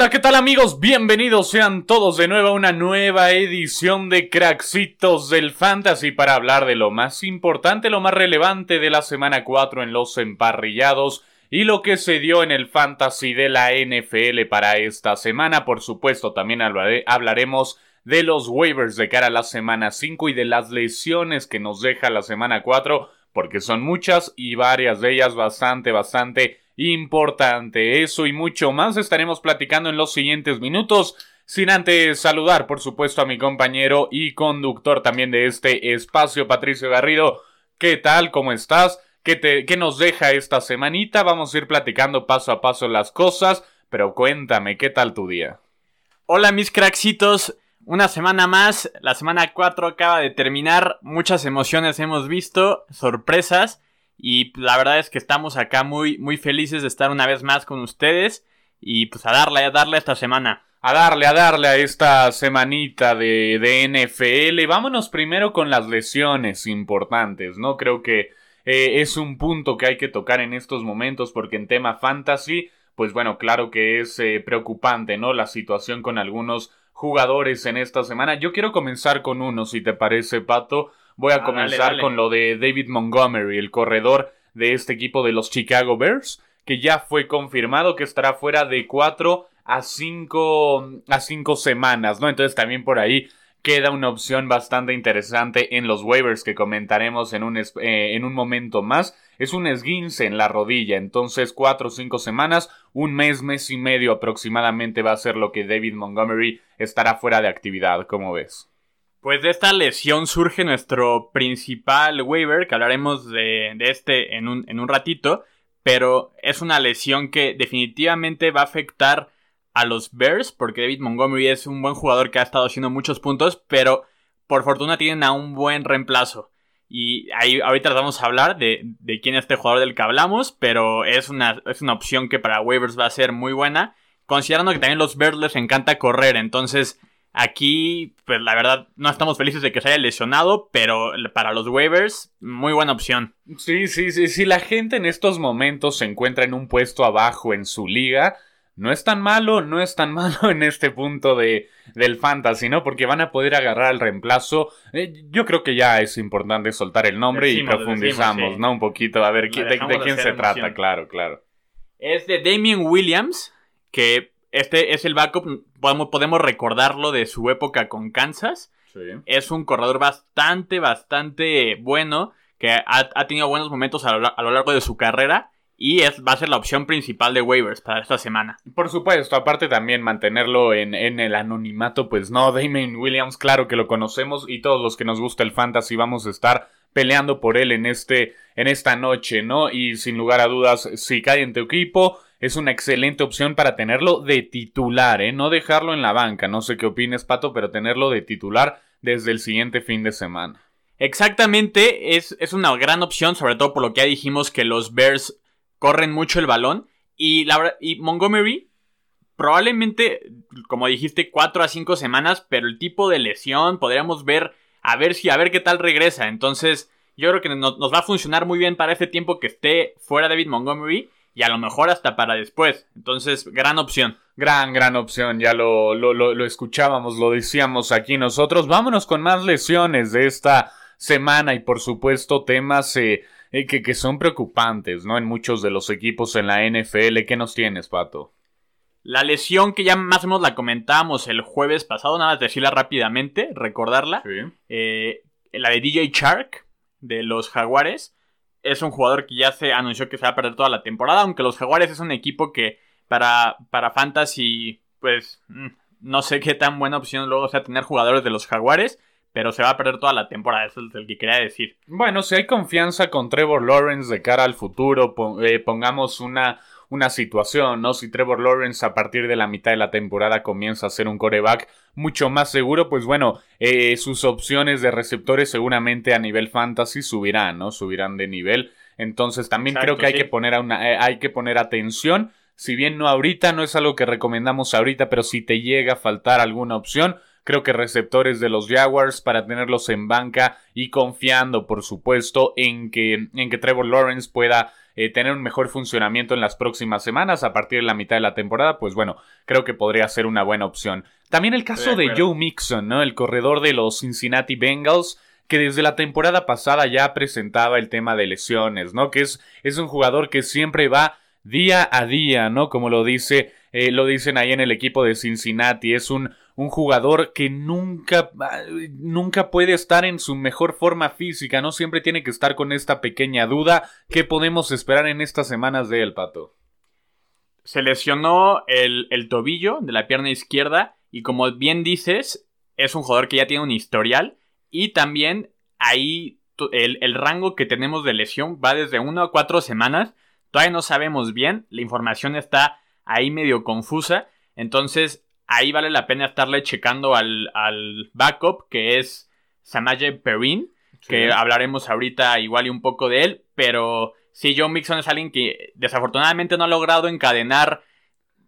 Hola, ¿qué tal amigos? Bienvenidos sean todos de nuevo a una nueva edición de Cracksitos del Fantasy para hablar de lo más importante, lo más relevante de la semana 4 en los emparrillados y lo que se dio en el Fantasy de la NFL para esta semana. Por supuesto, también hablaremos de los waivers de cara a la semana 5 y de las lesiones que nos deja la semana 4, porque son muchas y varias de ellas bastante, bastante importante. Eso y mucho más estaremos platicando en los siguientes minutos. Sin antes saludar, por supuesto, a mi compañero y conductor también de este espacio, Patricio Garrido. ¿Qué tal? ¿Cómo estás? ¿Qué, te, ¿Qué nos deja esta semanita? Vamos a ir platicando paso a paso las cosas, pero cuéntame, ¿qué tal tu día? Hola mis craxitos, una semana más, la semana 4 acaba de terminar, muchas emociones hemos visto, sorpresas. Y la verdad es que estamos acá muy, muy felices de estar una vez más con ustedes. Y pues a darle, a darle esta semana. A darle, a darle a esta semanita de, de NFL. Vámonos primero con las lesiones importantes, ¿no? Creo que eh, es un punto que hay que tocar en estos momentos porque en tema fantasy, pues bueno, claro que es eh, preocupante, ¿no? La situación con algunos jugadores en esta semana. Yo quiero comenzar con uno, si te parece, Pato. Voy a ah, comenzar con lo de David Montgomery, el corredor de este equipo de los Chicago Bears, que ya fue confirmado que estará fuera de 4 a 5 a cinco semanas, ¿no? Entonces también por ahí queda una opción bastante interesante en los waivers que comentaremos en un, eh, en un momento más. Es un esguince en la rodilla, entonces 4 o 5 semanas, un mes, mes y medio aproximadamente va a ser lo que David Montgomery estará fuera de actividad, ¿cómo ves? Pues de esta lesión surge nuestro principal waiver, que hablaremos de, este en un, en un ratito, pero es una lesión que definitivamente va a afectar a los Bears, porque David Montgomery es un buen jugador que ha estado haciendo muchos puntos, pero por fortuna tienen a un buen reemplazo. Y ahí ahorita vamos a hablar de, de, quién es este jugador del que hablamos, pero es una, es una opción que para waivers va a ser muy buena, considerando que también los Bears les encanta correr, entonces Aquí, pues la verdad, no estamos felices de que se haya lesionado, pero para los waivers, muy buena opción. Sí, sí, sí. Si la gente en estos momentos se encuentra en un puesto abajo en su liga, no es tan malo, no es tan malo en este punto de, del fantasy, ¿no? Porque van a poder agarrar el reemplazo. Eh, yo creo que ya es importante soltar el nombre y profundizamos, ¿no? Un poquito, a ver de, de quién se trata, claro, claro. Es de Damien Williams, que este es el backup, podemos, podemos recordarlo de su época con Kansas. Es un corredor bastante, bastante bueno, que ha, tenido buenos momentos a lo, largo de su carrera y es, va a ser la opción principal de waivers para esta semana. Por supuesto, aparte también mantenerlo en, en, el anonimato, pues no, Damien Williams, claro que lo conocemos y todos los que nos gusta el fantasy vamos a estar peleando por él en, este, en esta noche, ¿no? Y sin lugar a dudas, si cae en tu equipo, es una excelente opción para tenerlo de titular, ¿eh? No dejarlo en la banca. No sé qué opines, Pato, pero tenerlo de titular desde el siguiente fin de semana. Exactamente, es, es una gran opción, sobre todo por lo que ya dijimos que los Bears corren mucho el balón. Y, la, y Montgomery, probablemente, como dijiste, 4 a 5 semanas, pero el tipo de lesión podríamos ver, a ver si, a ver qué tal regresa. Entonces, yo creo que nos, va a funcionar muy bien para este tiempo que esté fuera David Montgomery y a lo mejor hasta para después. Entonces, gran opción. Gran, gran opción, ya lo, lo, lo, escuchábamos, lo decíamos aquí nosotros. Vámonos con más lesiones de esta semana y por supuesto temas eh, eh, que, que, son preocupantes, ¿no? En muchos de los equipos en la NFL. ¿Qué nos tienes, Pato? La lesión que ya más o menos la comentamos el jueves pasado, nada más decirla rápidamente, recordarla. Eh, la de DJ Shark de los Jaguares es un jugador que ya se anunció que se va a perder toda la temporada, aunque los Jaguares es un equipo que para, para Fantasy, pues mm, no sé qué tan buena opción luego sea tener jugadores de los Jaguares, pero se va a perder toda la temporada, eso es el que quería decir. Bueno, si hay confianza con Trevor Lawrence de cara al futuro, eh, pongamos una, una situación, ¿no? Si Trevor Lawrence a partir de la mitad de la temporada comienza a ser un coreback mucho más seguro, pues bueno, eh, sus opciones de receptores seguramente a nivel fantasy subirán, ¿no? Subirán de nivel. Entonces también creo que hay que poner a una, eh, hay que poner atención. Si bien no ahorita, no es algo que recomendamos ahorita, pero si te llega a faltar alguna opción, creo que receptores de los Jaguars para tenerlos en banca y confiando, por supuesto, en que, en que Trevor Lawrence pueda eh, tener un mejor funcionamiento en las próximas semanas a partir de la mitad de la temporada, pues bueno, creo que podría ser una buena opción. También el caso de, Joe Mixon, ¿no? El corredor de los Cincinnati Bengals que desde la temporada pasada ya presentaba el tema de lesiones, ¿no? Que es, es un jugador que siempre va día a día, ¿no? Como lo dice, eh, lo dicen ahí en el equipo de Cincinnati. Es un, un jugador que nunca, nunca puede estar en su mejor forma física, ¿no? Siempre tiene que estar con esta pequeña duda. ¿Qué podemos esperar en estas semanas de él, Pato? Se lesionó el, tobillo de la pierna izquierda y como bien dices, es un jugador que ya tiene un historial y también ahí el, el, rango que tenemos de lesión va desde 1 a 4 semanas. Todavía no sabemos bien, la información está ahí medio confusa. Entonces ahí vale la pena estarle checando al, al backup que es Samaje Perrin, que hablaremos ahorita igual y un poco de él. Pero sí, John Mixon es alguien que desafortunadamente no ha logrado encadenar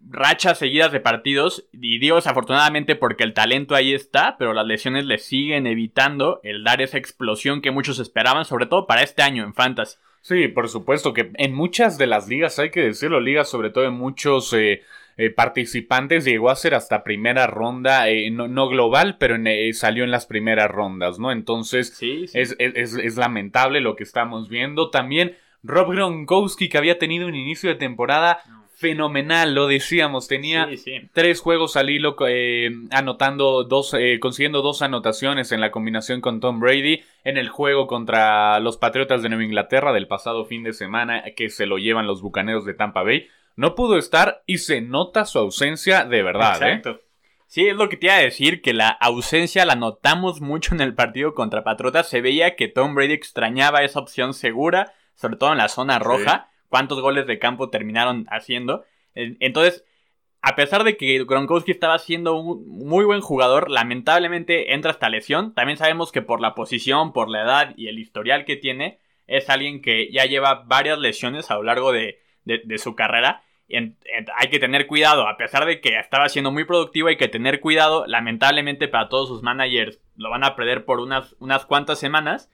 rachas seguidas de partidos. Y digo desafortunadamente porque el talento ahí está, pero las lesiones le siguen evitando el dar esa explosión que muchos esperaban, sobre todo para este año en Fantasy. Sí, por supuesto que en muchas de las ligas, hay que decirlo, ligas sobre todo en muchos eh, eh, participantes, llegó a ser hasta primera ronda, eh, no, global, pero salió en las primeras rondas, ¿no? Entonces Es, es, es, lamentable lo que estamos viendo. También Rob Gronkowski, que había tenido un inicio de temporada fenomenal, lo decíamos, tenía tres juegos al hilo eh, anotando dos, eh, consiguiendo dos anotaciones en la combinación con Tom Brady en el juego contra los Patriotas de Nueva Inglaterra del pasado fin de semana que se lo llevan los Bucaneros de Tampa Bay. No pudo estar y se nota su ausencia de verdad. ¿eh? Exacto. Sí, es lo que te iba a decir, que la ausencia la notamos mucho en el partido contra Patriotas. Se veía que Tom Brady extrañaba esa opción segura, sobre todo en la zona roja cuántos goles de campo terminaron haciendo. Entonces, a pesar de que Gronkowski estaba siendo un muy buen jugador, lamentablemente entra esta lesión. También sabemos que por la posición, por la edad y el historial que tiene, es alguien que ya lleva varias lesiones a lo largo de, su carrera. hay que tener cuidado, a pesar de que estaba siendo muy productivo, hay que tener cuidado. Lamentablemente para todos sus managers lo van a perder por unas, unas cuantas semanas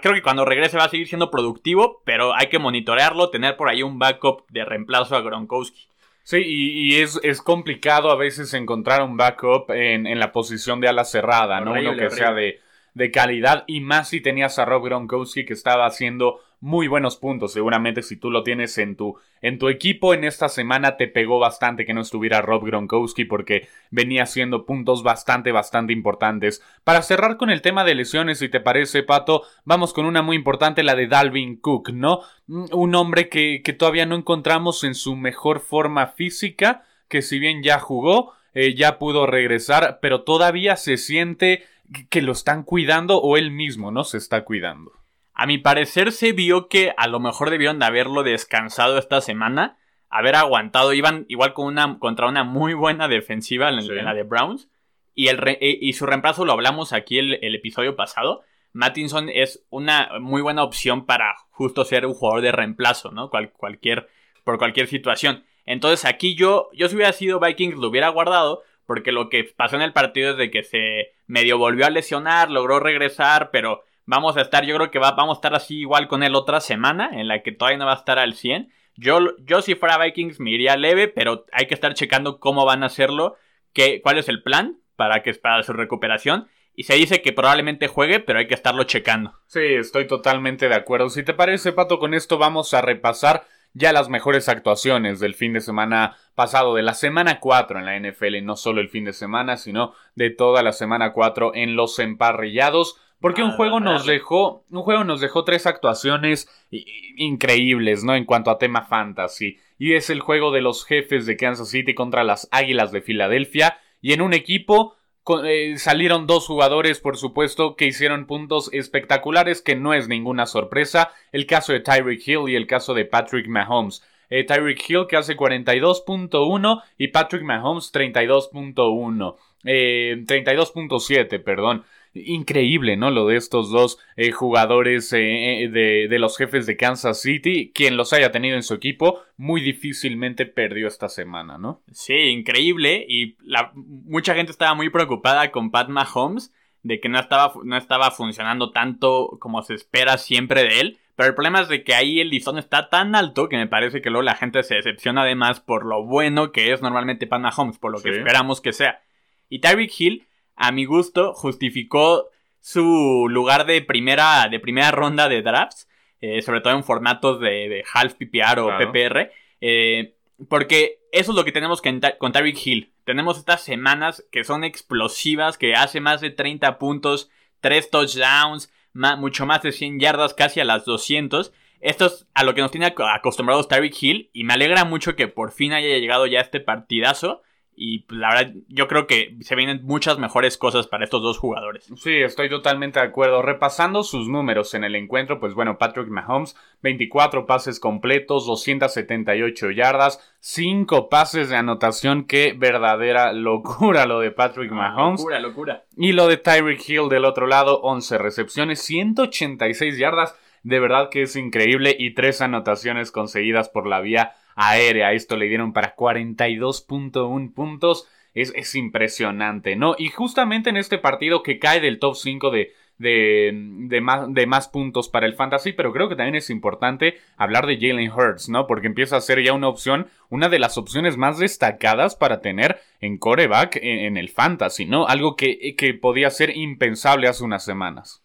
creo que cuando regrese va a seguir siendo productivo, pero hay que monitorearlo, tener por ahí un backup de reemplazo a Gronkowski. Sí, y, es, complicado a veces encontrar un backup en, la posición de ala cerrada, ¿no? Uno que sea de, de calidad, y más si tenías a Rob Gronkowski que estaba haciendo muy buenos puntos. Seguramente si tú lo tienes en tu, en tu equipo en esta semana te pegó bastante que no estuviera Rob Gronkowski porque venía haciendo puntos bastante, bastante importantes. Para cerrar con el tema de lesiones, si te parece, Pato, vamos con una muy importante, la de Dalvin Cook, ¿no? Mm, un hombre que, que todavía no encontramos en su mejor forma física, que si bien ya jugó, eh, ya pudo regresar, pero todavía se siente que lo están cuidando o él mismo no se está cuidando. A mi parecer se vio que a lo mejor debieron de haberlo descansado esta semana, haber aguantado, iban igual con una, contra una muy buena defensiva en, la de Browns, y, el eh, y su reemplazo lo hablamos aquí el, el episodio pasado. Mattinson es una muy buena opción para justo ser un jugador de reemplazo, ¿no? cualquier, por cualquier situación. Entonces aquí yo, yo si hubiera sido Vikings lo hubiera guardado, porque lo que pasó en el partido es de que se medio volvió a lesionar, logró regresar, pero Vamos a estar, yo creo que va, vamos a estar así igual con él otra semana, en la que todavía no va a estar al 100. Yo, yo si fuera Vikings me iría leve, pero hay que estar checando cómo van a hacerlo, qué, cuál es el plan para, que, para su recuperación. Y se dice que probablemente juegue, pero hay que estarlo checando. Sí, estoy totalmente de acuerdo. Si te parece, Pato, con esto vamos a repasar ya las mejores actuaciones del fin de semana pasado, de la semana 4 en la NFL, y no solo el fin de semana, sino de toda la semana 4 en los emparrillados. Porque un juego nos dejó, un juego nos dejó tres actuaciones increíbles, ¿no? En cuanto a tema fantasy. Y es el juego de los jefes de Kansas City contra las Águilas de Filadelfia. Y en un equipo eh, salieron dos jugadores, por supuesto, que hicieron puntos espectaculares, que no es ninguna sorpresa. El caso de Tyreek Hill y el caso de Patrick Mahomes. Eh, Tyreek Hill que hace 42.1 y Patrick Mahomes 32.1. Eh, 32.7, perdón increíble, ¿no? Lo de estos dos eh, jugadores eh, eh, de, los jefes de Kansas City, quien los haya tenido en su equipo, muy difícilmente perdió esta semana, ¿no? Sí, increíble. Y la, mucha gente estaba muy preocupada con Pat Mahomes de que no estaba, no estaba funcionando tanto como se espera siempre de él. Pero el problema es de que ahí el listón está tan alto que me parece que luego la gente se decepciona además por lo bueno que es normalmente Pat Mahomes, por lo que esperamos que sea. Y Tyreek Hill, a mi gusto, justificó su lugar de primera, de primera ronda de drafts, eh, sobre todo en formatos de, half PPR o PPR, eh, porque eso es lo que tenemos con Tyreek Hill. Tenemos estas semanas que son explosivas, que hace más de 30 puntos, 3 touchdowns, mucho más de 100 yardas, casi a las 200. Esto es a lo que nos tiene acostumbrados Tyreek Hill y me alegra mucho que por fin haya llegado ya este partidazo y pues, la verdad, yo creo que se vienen muchas mejores cosas para estos dos jugadores. Sí, estoy totalmente de acuerdo. Repasando sus números en el encuentro, pues bueno, Patrick Mahomes, 24 pases completos, 278 yardas, 5 pases de anotación. Qué verdadera locura lo de Patrick ah, Mahomes. Locura, locura. Y lo de Tyreek Hill del otro lado, 11 recepciones, 186 yardas. De verdad que es increíble y 3 anotaciones conseguidas por la vía aérea. Esto le dieron para 42.1 puntos. Es, es, impresionante, ¿no? Y justamente en este partido que cae del top 5 de, de, más, de, más, puntos para el fantasy, pero creo que también es importante hablar de Jalen Hurts, ¿no? Porque empieza a ser ya una opción, una de las opciones más destacadas para tener en coreback en, el fantasy, ¿no? Algo que, que podía ser impensable hace unas semanas.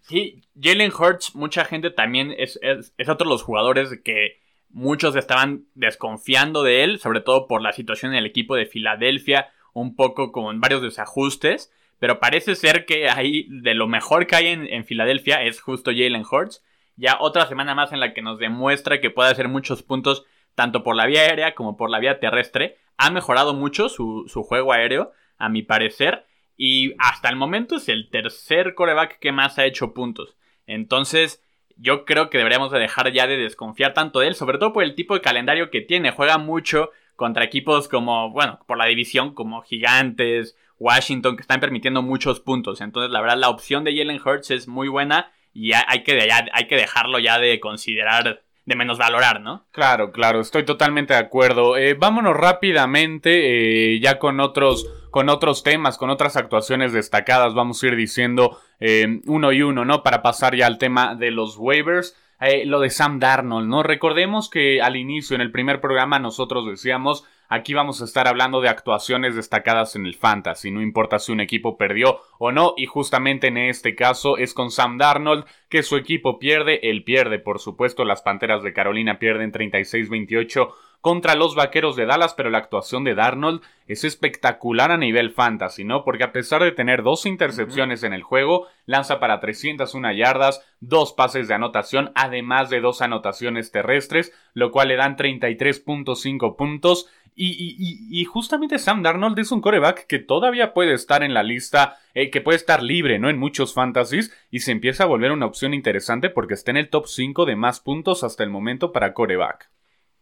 Sí, Jalen Hurts, mucha gente también es, es, es otro de los jugadores que Muchos estaban desconfiando de él, sobre todo por la situación en el equipo de Filadelfia, un poco con varios desajustes, pero parece ser que ahí de lo mejor que hay en, Filadelfia es justo Jalen Hurts. Ya otra semana más en la que nos demuestra que puede hacer muchos puntos tanto por la vía aérea como por la vía terrestre. Ha mejorado mucho su, su juego aéreo, a mi parecer, y hasta el momento es el tercer coreback que más ha hecho puntos. Entonces, yo creo que deberíamos de dejar ya de desconfiar tanto de él, sobre todo por el tipo de calendario que tiene. Juega mucho contra equipos como, bueno, por la división, como Gigantes, Washington, que están permitiendo muchos puntos. Entonces, la verdad, la opción de Jalen Hurts es muy buena y hay que, hay que dejarlo ya de considerar de menos valorar, ¿no? Claro, claro, estoy totalmente de acuerdo. Eh, vámonos rápidamente, eh, ya con otros, con otros temas, con otras actuaciones destacadas, vamos a ir diciendo eh, uno y uno, ¿no? Para pasar ya al tema de los waivers. lo de Sam Darnold, ¿no? Recordemos que al inicio, en el primer programa, nosotros decíamos Aquí vamos a estar hablando de actuaciones destacadas en el fantasy, no importa si un equipo perdió o no, y justamente en este caso es con Sam Darnold que su equipo pierde, él pierde, por supuesto, las Panteras de Carolina pierden 36-28 contra los Vaqueros de Dallas, pero la actuación de Darnold es espectacular a nivel fantasy, ¿no? Porque a pesar de tener dos intercepciones en el juego, lanza para 301 yardas, dos pases de anotación, además de dos anotaciones terrestres, lo cual le dan 33.5 puntos y, justamente Sam Darnold es un coreback que todavía puede estar en la lista, eh, que puede estar libre, ¿no? En muchos fantasies y se empieza a volver una opción interesante porque está en el top 5 de más puntos hasta el momento para coreback.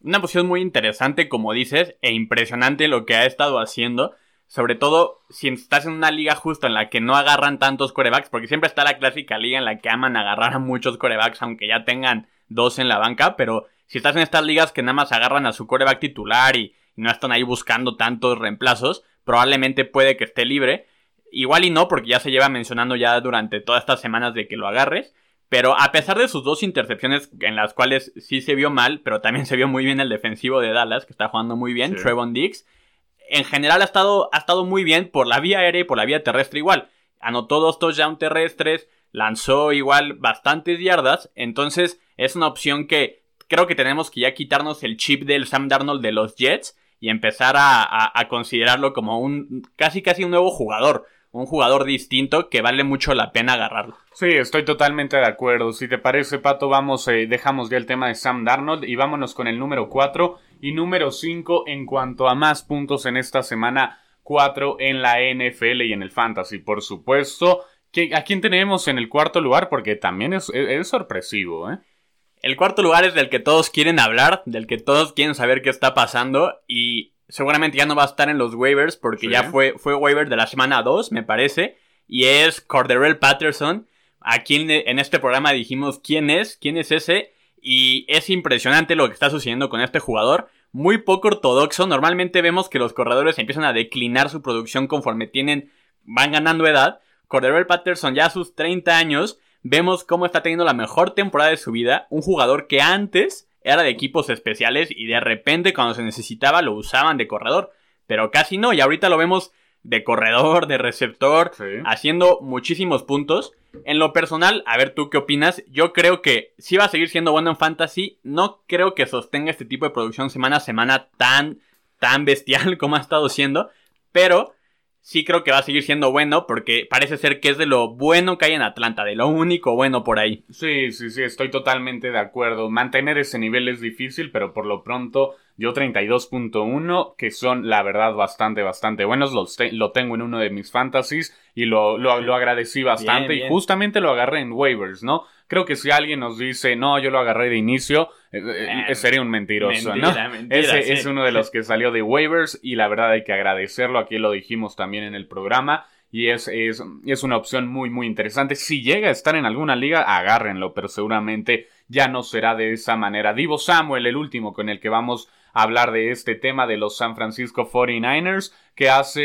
Una posición muy interesante, como dices, e impresionante lo que ha estado haciendo. Sobre todo si estás en una liga justo en la que no agarran tantos corebacks, porque siempre está la clásica liga en la que aman agarrar a muchos corebacks, aunque ya tengan dos en la banca, pero si estás en estas ligas que nada más agarran a su coreback titular y no están ahí buscando tantos reemplazos, probablemente puede que esté libre. Igual y no, porque ya se lleva mencionando ya durante todas estas semanas de que lo agarres. Pero a pesar de sus dos intercepciones en las cuales sí se vio mal, pero también se vio muy bien el defensivo de Dallas, que está jugando muy bien, Trevon Diggs. En general ha estado, ha estado muy bien por la vía aérea y por la vía terrestre igual. Anotó dos touchdowns terrestres, lanzó igual bastantes yardas. Entonces es una opción que creo que tenemos que ya quitarnos el chip del Sam Darnold de los Jets y empezar a, considerarlo como un casi casi un nuevo jugador, un jugador distinto que vale mucho la pena agarrarlo. Sí, estoy totalmente de acuerdo. Si te parece, Pato, vamos, eh, dejamos ya el tema de Sam Darnold y vámonos con el número 4 y número 5 en cuanto a más puntos en esta semana 4 en la NFL y en el Fantasy, por supuesto. ¿A quién tenemos en el cuarto lugar? Porque también es, es sorpresivo, ¿eh? El cuarto lugar es del que todos quieren hablar, del que todos quieren saber qué está pasando y seguramente ya no va a estar en los waivers porque ya fue, fue waiver de la semana 2, me parece, y es Corderell Patterson. Aquí en, en este programa dijimos quién es, quién es ese, y es impresionante lo que está sucediendo con este jugador. Muy poco ortodoxo, normalmente vemos que los corredores empiezan a declinar su producción conforme tienen, van ganando edad. Corderell Patterson ya a sus 30 años vemos cómo está teniendo la mejor temporada de su vida, un jugador que antes era de equipos especiales y de repente cuando se necesitaba lo usaban de corredor, pero casi no, y ahorita lo vemos de corredor, de receptor, haciendo muchísimos puntos. En lo personal, a ver tú qué opinas, yo creo que sí va a seguir siendo bueno en fantasy, no creo que sostenga este tipo de producción semana a semana tan, tan bestial como ha estado siendo, pero sí creo que va a seguir siendo bueno porque parece ser que es de lo bueno que hay en Atlanta, de lo único bueno por ahí. Sí, sí, sí, estoy totalmente de acuerdo. Mantener ese nivel es difícil, pero por lo pronto yo 32.1, que son la verdad bastante, bastante buenos. lo tengo en uno de mis fantasies y lo, lo, agradecí bastante. Y justamente lo agarré en waivers, ¿no? Creo que si alguien nos dice, no, yo lo agarré de inicio, eh, eh, eh, sería un mentiroso, ¿no? Ese es uno de los que salió de waivers y la verdad hay que agradecerlo. Aquí lo dijimos también en el programa. Y es, es, es, una opción muy, muy interesante. Si llega a estar en alguna liga, agárrenlo, pero seguramente ya no será de esa manera. Divo Samuel, el último con el que vamos hablar de este tema de los San Francisco 49ers, que hace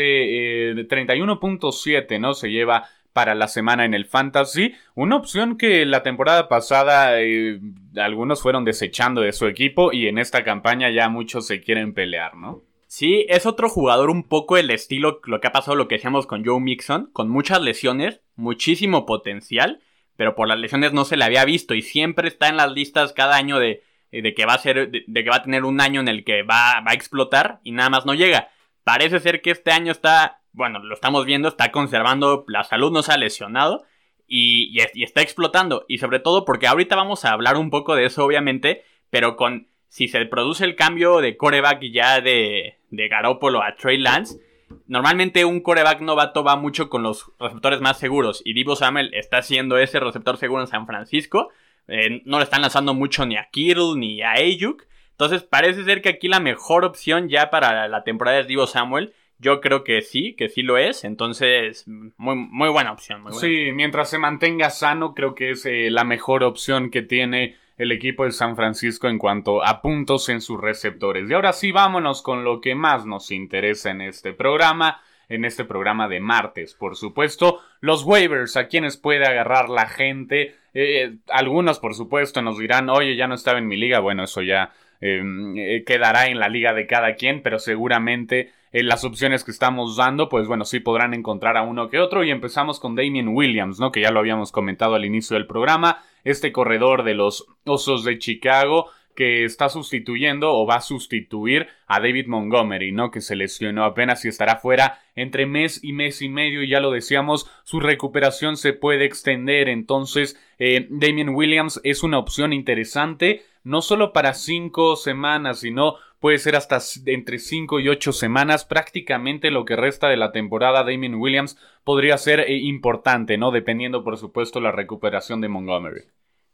31.7, ¿no? Se lleva para la semana en el Fantasy. Una opción que la temporada pasada eh, algunos fueron desechando de su equipo y en esta campaña ya muchos se quieren pelear, ¿no? Sí, es otro jugador un poco el estilo, lo que ha pasado, lo que decíamos con Joe Mixon, con muchas lesiones, muchísimo potencial, pero por las lesiones no se le había visto y siempre está en las listas cada año de, de que va a ser, de, que va a tener un año en el que va, va a explotar y nada más no llega. Parece ser que este año está, bueno, lo estamos viendo, está conservando, la salud no se ha lesionado y, está explotando. Y sobre todo porque ahorita vamos a hablar un poco de eso, obviamente, pero con si se produce el cambio de coreback ya de, de Garópolo a Trey Lance, normalmente un coreback novato va mucho con los receptores más seguros y Divo Samuel está siendo ese receptor seguro en San Francisco. Eh, no le están lanzando mucho ni a Kittle ni a Ayuk. Entonces parece ser que aquí la mejor opción ya para la temporada es Divo Samuel. Yo creo que sí, que sí lo es. Entonces, muy, muy buena opción. Sí, mientras se mantenga sano, creo que es eh, la mejor opción que tiene el equipo de San Francisco en cuanto a puntos en sus receptores. Y ahora sí, vámonos con lo que más nos interesa en este programa, en este programa de martes, por supuesto, los waivers, a quienes puede agarrar la gente. Eh, algunos, por supuesto, nos dirán, oye, ya no estaba en mi liga. Bueno, eso ya em, eh, quedará en la liga de cada quien, pero seguramente en eh, las opciones que estamos dando, pues bueno, sí podrán encontrar a uno que otro. Y empezamos con Damien Williams, ¿no? Que ya lo habíamos comentado al inicio del programa este corredor de los Osos de Chicago que está sustituyendo o va a sustituir a David Montgomery, ¿no? Que se lesionó apenas y estará fuera entre mes y mes y medio y ya lo decíamos, su recuperación se puede extender, entonces eh, Damien Williams es una opción interesante, no solo para cinco semanas, sino puede ser hasta entre cinco y ocho semanas, prácticamente lo que resta de la temporada Damien Williams podría ser eh, importante, ¿no? Dependiendo, por supuesto, la recuperación de Montgomery.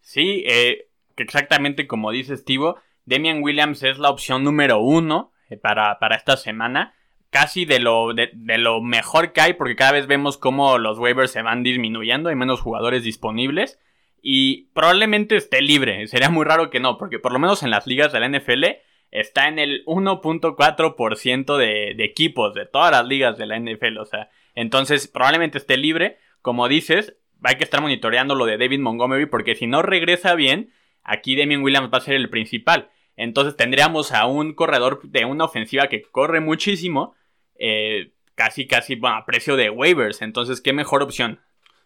Sí, eh, exactamente como dice Steve, Damian Williams es la opción número uno eh, para, para esta semana. Casi de lo, de, lo mejor que hay, porque cada vez vemos cómo los waivers se van disminuyendo, hay menos jugadores disponibles. Y probablemente esté libre. Sería muy raro que no, porque por lo menos en las ligas de la NFL está en el 1.4% de, de equipos de todas las ligas de la NFL. O sea, entonces probablemente esté libre. Como dices, hay que estar monitoreando lo de David Montgomery porque si no regresa bien, aquí Damien Williams va a ser el principal. Entonces tendríamos a un corredor de una ofensiva que corre muchísimo, eh, casi casi a precio de waivers. Entonces, ¿qué mejor opción?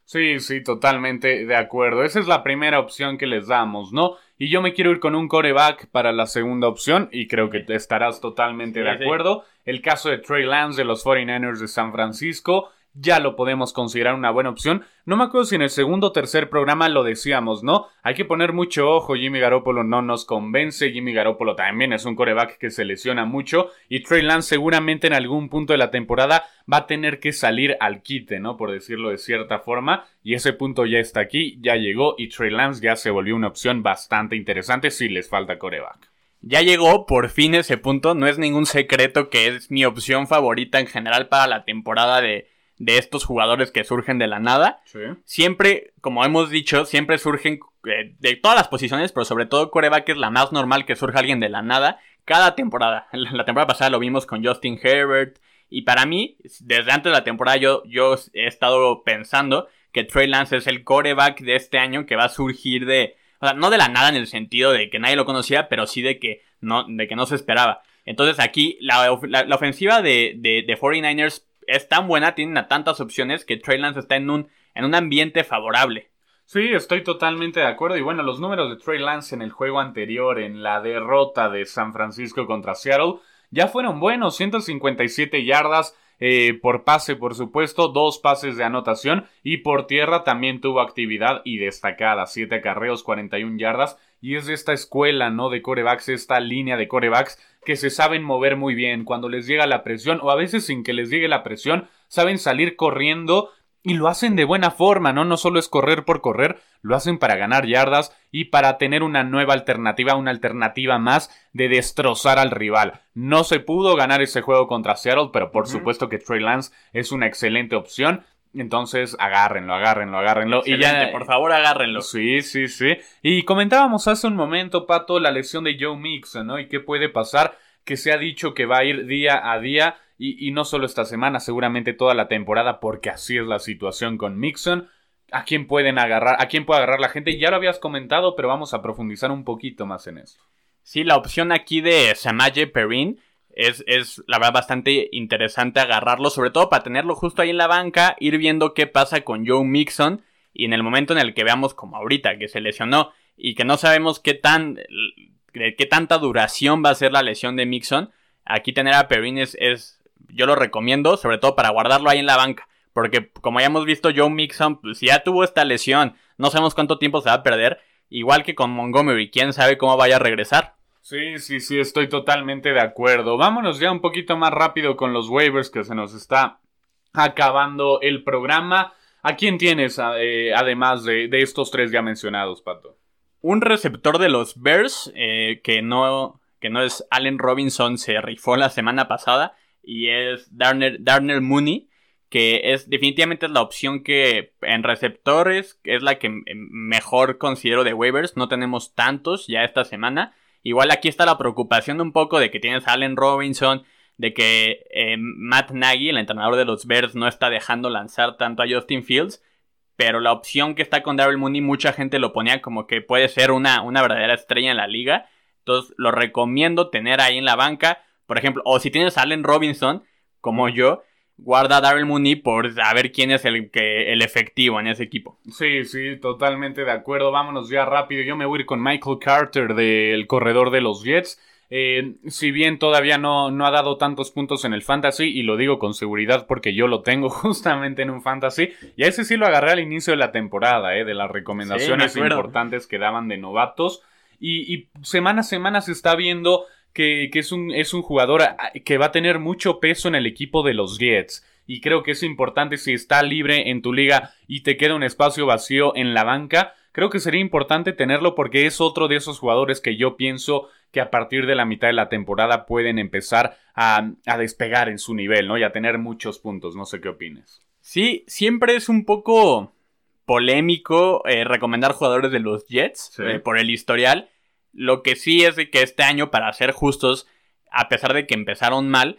Sí, sí, totalmente de acuerdo. Esa es la primera opción que les damos, ¿no? Y yo me quiero ir con un coreback para la segunda opción y creo que estarás totalmente de acuerdo. El caso de Trey Lance de los 49ers de San Francisco ya lo podemos considerar una buena opción. No me acuerdo si en el segundo o tercer programa lo decíamos, ¿no? Hay que poner mucho ojo, Jimmy Garoppolo no nos convence, Jimmy Garoppolo también es un coreback que se lesiona mucho y Trey Lance seguramente en algún punto de la temporada va a tener que salir al quite, ¿no? Por decirlo de cierta forma, y ese punto ya está aquí, ya llegó y Trey Lance ya se volvió una opción bastante interesante si les falta coreback. Ya llegó por fin ese punto, no es ningún secreto que es mi opción favorita en general para la temporada de de estos jugadores que surgen de la nada. Siempre, como hemos dicho, siempre surgen eh, de todas las posiciones, pero sobre todo coreback es la más normal que surja alguien de la nada cada temporada. La temporada pasada lo vimos con Justin Herbert. Y para mí, desde antes de la temporada, yo, yo he estado pensando que Trey Lance es el coreback de este año que va a surgir de, o sea, no de la nada en el sentido de que nadie lo conocía, pero sí de que no, de que no se esperaba. Entonces aquí la, ofensiva de, de, 49ers es tan buena, tienen a tantas opciones que Trey Lance está en un, en un ambiente favorable. Sí, estoy totalmente de acuerdo. Y bueno, los números de Trey Lance en el juego anterior, en la derrota de San Francisco contra Seattle, ya fueron buenos. 157 yardas, eh, por pase, por supuesto, dos pases de anotación y por tierra también tuvo actividad y destacada, siete carreos, 41 yardas y es de esta escuela, ¿no? De corebacks, esta línea de corebacks que se saben mover muy bien cuando les llega la presión o a veces sin que les llegue la presión, saben salir corriendo y lo hacen de buena forma, ¿no? No solo es correr por correr, lo hacen para ganar yardas y para tener una nueva alternativa, una alternativa más de destrozar al rival. No se pudo ganar ese juego contra Seattle, pero por supuesto que Trey Lance es una excelente opción. Entonces, agárrenlo, agárrenlo, agárrenlo. y ya, por favor, agárrenlo. Sí, sí, sí. Y comentábamos hace un momento, Pato, la lesión de Joe Mixon, ¿no? Y qué puede pasar, que se ha dicho que va a ir día a día y, no solo esta semana, seguramente toda la temporada, porque así es la situación con Mixon. ¿A quién pueden agarrar? ¿A quién puede agarrar la gente? Ya lo habías comentado, pero vamos a profundizar un poquito más en eso. Sí, la opción aquí de Samaje Perrin es, es, la verdad bastante interesante agarrarlo, sobre todo para tenerlo justo ahí en la banca, ir viendo qué pasa con Joe Mixon y en el momento en el que veamos como ahorita que se lesionó y que no sabemos qué tan qué tanta duración va a ser la lesión de Mixon, aquí tener a Perrin es, yo lo recomiendo, sobre todo para guardarlo ahí en la banca. Porque como ya hemos visto, Joe Mixon, pues ya tuvo esta lesión, no sabemos cuánto tiempo se va a perder. Igual que con Montgomery, quién sabe cómo vaya a regresar. Sí, sí, sí, estoy totalmente de acuerdo. Vámonos ya un poquito más rápido con los waivers que se nos está acabando el programa. ¿A quién tienes eh, además de, estos tres ya mencionados, Pato? Un receptor de los Bears eh, que, no, que no es Allen Robinson, se rifó la semana pasada y es Darnell, Mooney, que es definitivamente la opción que en receptores es la que mejor considero de waivers. No tenemos tantos ya esta semana. Igual aquí está la preocupación un poco de que tienes a Allen Robinson, de que eh, Matt Nagy, el entrenador de los Bears, no está dejando lanzar tanto a Justin Fields. Pero la opción que está con Darrell Mooney, mucha gente lo ponía como que puede ser una, una verdadera estrella en la liga. Entonces lo recomiendo tener ahí en la banca. Por ejemplo, o si tienes a Allen Robinson, como yo, guarda a Darrell Mooney por saber quién es el, que, el efectivo en ese equipo. Sí, sí, totalmente de acuerdo. Vámonos ya rápido. Yo me voy a ir con Michael Carter del corredor de los Jets. Eh, si bien todavía no, no, ha dado tantos puntos en el fantasy, y lo digo con seguridad porque yo lo tengo justamente en un fantasy, y a ese sí lo agarré al inicio de la temporada, eh, de las recomendaciones importantes que daban de novatos. Y, y semana a semana se está viendo que, es, un, es un jugador que va a tener mucho peso en el equipo de los Jets. Y creo que es importante si está libre en tu liga y te queda un espacio vacío en la banca. Creo que sería importante tenerlo porque es otro de esos jugadores que yo pienso que a partir de la mitad de la temporada pueden empezar a, despegar en su nivel, ¿no? Y a tener muchos puntos. No sé qué opines. Sí, siempre es un poco polémico eh, recomendar jugadores de los Jets eh, por el historial. Lo que sí es de que este año, para ser justos, a pesar de que empezaron mal,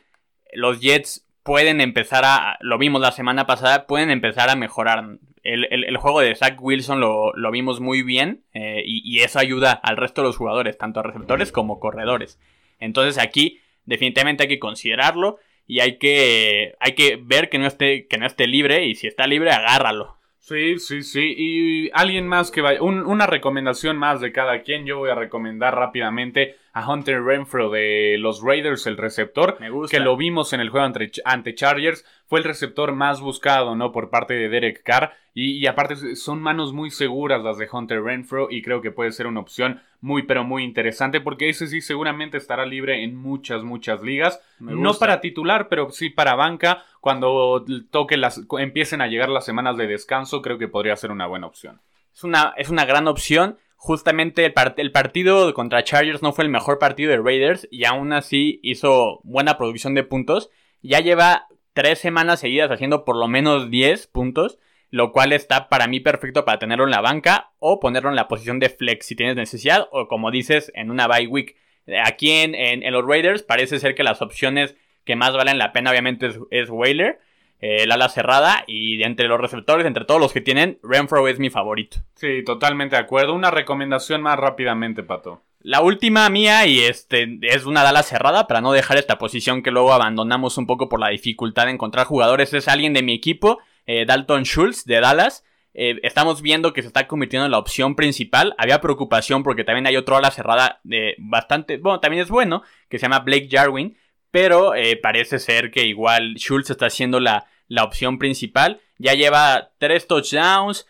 los Jets pueden empezar a, lo vimos la semana pasada, pueden empezar a mejorar. El, juego de Zach Wilson lo, vimos muy bien eh, y, eso ayuda al resto de los jugadores, tanto a receptores como corredores. Entonces aquí definitivamente hay que considerarlo y hay que, hay que ver que no, esté, que no esté libre y si está libre agárralo. Sí, sí, sí. Y alguien más que vaya. una recomendación más de cada quien. Yo voy a recomendar rápidamente a Hunter Renfro de los Raiders, el receptor. Me gusta. Que lo vimos en el juego ante, ante Chargers fue el receptor más buscado, ¿no? Por parte de Derek Carr. Y, aparte son manos muy seguras las de Hunter Renfro y creo que puede ser una opción muy, pero muy interesante porque ese sí seguramente estará libre en muchas, muchas ligas. No para titular, pero sí para banca. Cuando toque las, empiecen a llegar las semanas de descanso, creo que podría ser una buena opción. Es una, es una gran opción. Justamente el, el, partido contra Chargers no fue el mejor partido de Raiders y aún así hizo buena producción de puntos. Ya lleva tres semanas seguidas haciendo por lo menos 10 puntos, lo cual está para mí perfecto para tenerlo en la banca o ponerlo en la posición de flex si tienes necesidad o como dices en una bye week. Aquí en, los Raiders parece ser que las opciones que más valen la pena obviamente es, es Whaler el ala cerrada y entre los receptores, entre todos los que tienen, Renfro es mi favorito. Sí, totalmente de acuerdo. Una recomendación más rápidamente, Pato. La última mía, y este es una ala cerrada para no dejar esta posición que luego abandonamos un poco por la dificultad de encontrar jugadores, es alguien de mi equipo, eh, Dalton Schultz de Dallas. Eh, estamos viendo que se está convirtiendo en la opción principal. Había preocupación porque también hay otro ala cerrada bastante, bueno, también es bueno, que se llama Blake Jarwin pero eh, parece ser que igual Schultz está siendo la, la opción principal. Ya lleva tres touchdowns,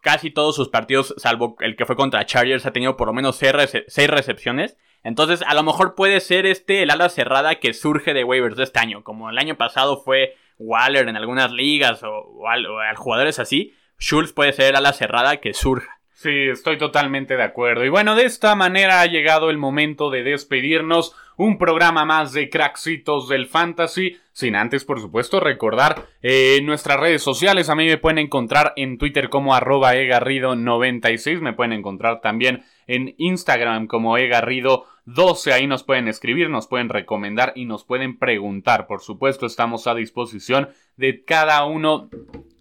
casi todos sus partidos, salvo el que fue contra Chargers, ha tenido por lo menos seis, recepciones. Entonces, a lo mejor puede ser este el ala cerrada que surge de waivers de este año, como el año pasado fue Waller en algunas ligas o, o, o jugadores así. Schultz puede ser el ala cerrada que surja. Sí, estoy totalmente de acuerdo. Y bueno, de esta manera ha llegado el momento de despedirnos. Un programa más de Cracksitos del Fantasy. Sin antes, por supuesto, recordar eh, nuestras redes sociales. A mí me pueden encontrar en Twitter como arroba egarrido96. Me pueden encontrar también en Instagram como egarrido12. Ahí nos pueden escribir, nos pueden recomendar y nos pueden preguntar. Por supuesto, estamos a disposición de cada uno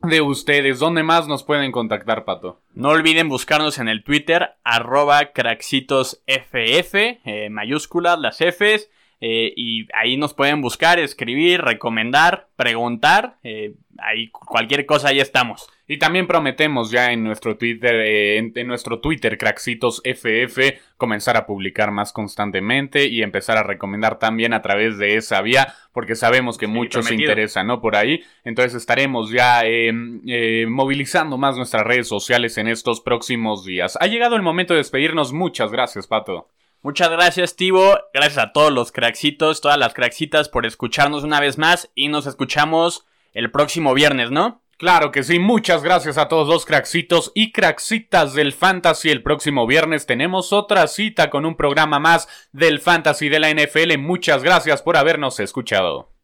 de ustedes. ¿Dónde más nos pueden contactar, Pato? No olviden buscarnos en el Twitter, arroba craxitosff, eh, mayúsculas, las Fs, eh, y ahí nos pueden buscar, escribir, recomendar, preguntar, eh, ahí cualquier cosa ahí estamos. Y también prometemos ya en nuestro Twitter, eh, en, nuestro Twitter, FF, comenzar a publicar más constantemente y empezar a recomendar también a través de esa vía, porque sabemos que muchos se interesan, ¿no? Por ahí. Entonces estaremos ya em, eh, movilizando más nuestras redes sociales en estos próximos días. Ha llegado el momento de despedirnos. Muchas gracias, Pato. Muchas gracias, Tivo. Gracias a todos los craxitos, todas las craxitas por escucharnos una vez más y nos escuchamos el próximo viernes, ¿no? Claro que sí, muchas gracias a todos los craxitos y craxitas del Fantasy. El próximo viernes tenemos otra cita con un programa más del Fantasy de la NFL. Muchas gracias por habernos escuchado.